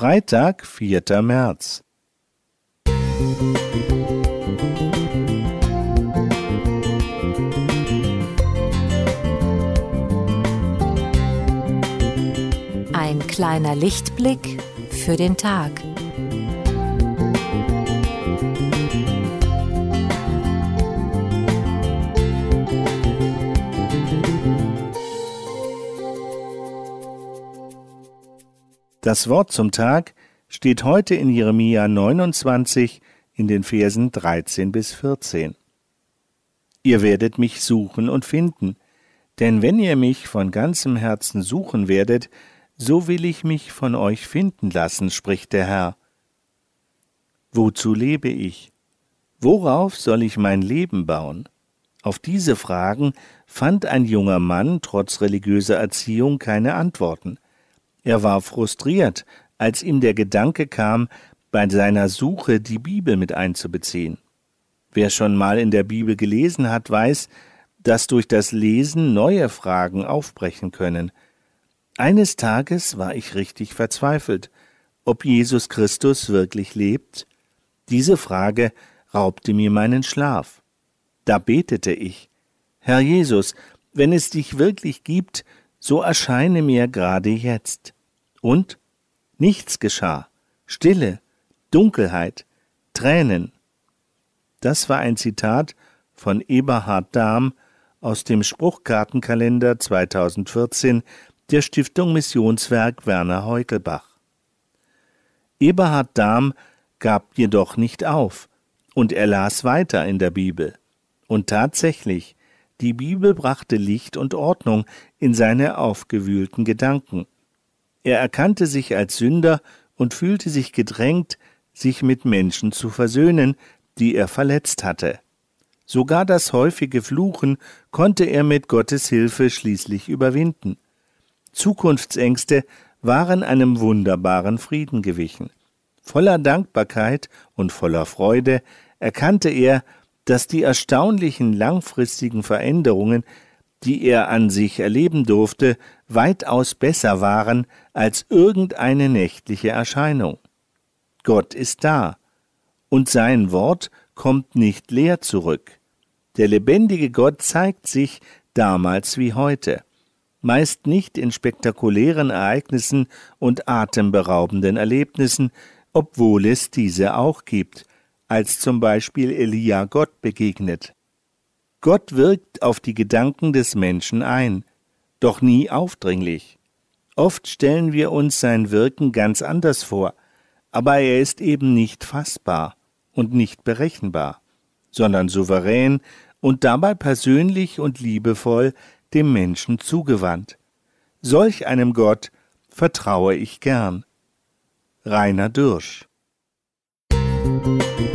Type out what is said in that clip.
Freitag, 4. März. Ein kleiner Lichtblick für den Tag. Das Wort zum Tag steht heute in Jeremia 29 in den Versen 13 bis 14. Ihr werdet mich suchen und finden, denn wenn ihr mich von ganzem Herzen suchen werdet, so will ich mich von euch finden lassen, spricht der Herr. Wozu lebe ich? Worauf soll ich mein Leben bauen? Auf diese Fragen fand ein junger Mann trotz religiöser Erziehung keine Antworten. Er war frustriert, als ihm der Gedanke kam, bei seiner Suche die Bibel mit einzubeziehen. Wer schon mal in der Bibel gelesen hat, weiß, dass durch das Lesen neue Fragen aufbrechen können. Eines Tages war ich richtig verzweifelt, ob Jesus Christus wirklich lebt. Diese Frage raubte mir meinen Schlaf. Da betete ich, Herr Jesus, wenn es dich wirklich gibt, so erscheine mir gerade jetzt. Und nichts geschah. Stille, Dunkelheit, Tränen. Das war ein Zitat von Eberhard Dahm aus dem Spruchkartenkalender 2014 der Stiftung Missionswerk Werner Heukelbach. Eberhard Dahm gab jedoch nicht auf, und er las weiter in der Bibel. Und tatsächlich, die Bibel brachte Licht und Ordnung in seine aufgewühlten Gedanken. Er erkannte sich als Sünder und fühlte sich gedrängt, sich mit Menschen zu versöhnen, die er verletzt hatte. Sogar das häufige Fluchen konnte er mit Gottes Hilfe schließlich überwinden. Zukunftsängste waren einem wunderbaren Frieden gewichen. Voller Dankbarkeit und voller Freude erkannte er, dass die erstaunlichen langfristigen Veränderungen, die er an sich erleben durfte, weitaus besser waren als irgendeine nächtliche Erscheinung. Gott ist da, und sein Wort kommt nicht leer zurück. Der lebendige Gott zeigt sich damals wie heute, meist nicht in spektakulären Ereignissen und atemberaubenden Erlebnissen, obwohl es diese auch gibt, als zum Beispiel Elia Gott begegnet. Gott wirkt auf die Gedanken des Menschen ein, doch nie aufdringlich. Oft stellen wir uns sein Wirken ganz anders vor, aber er ist eben nicht fassbar und nicht berechenbar, sondern souverän und dabei persönlich und liebevoll dem Menschen zugewandt. Solch einem Gott vertraue ich gern. Rainer Dürsch Musik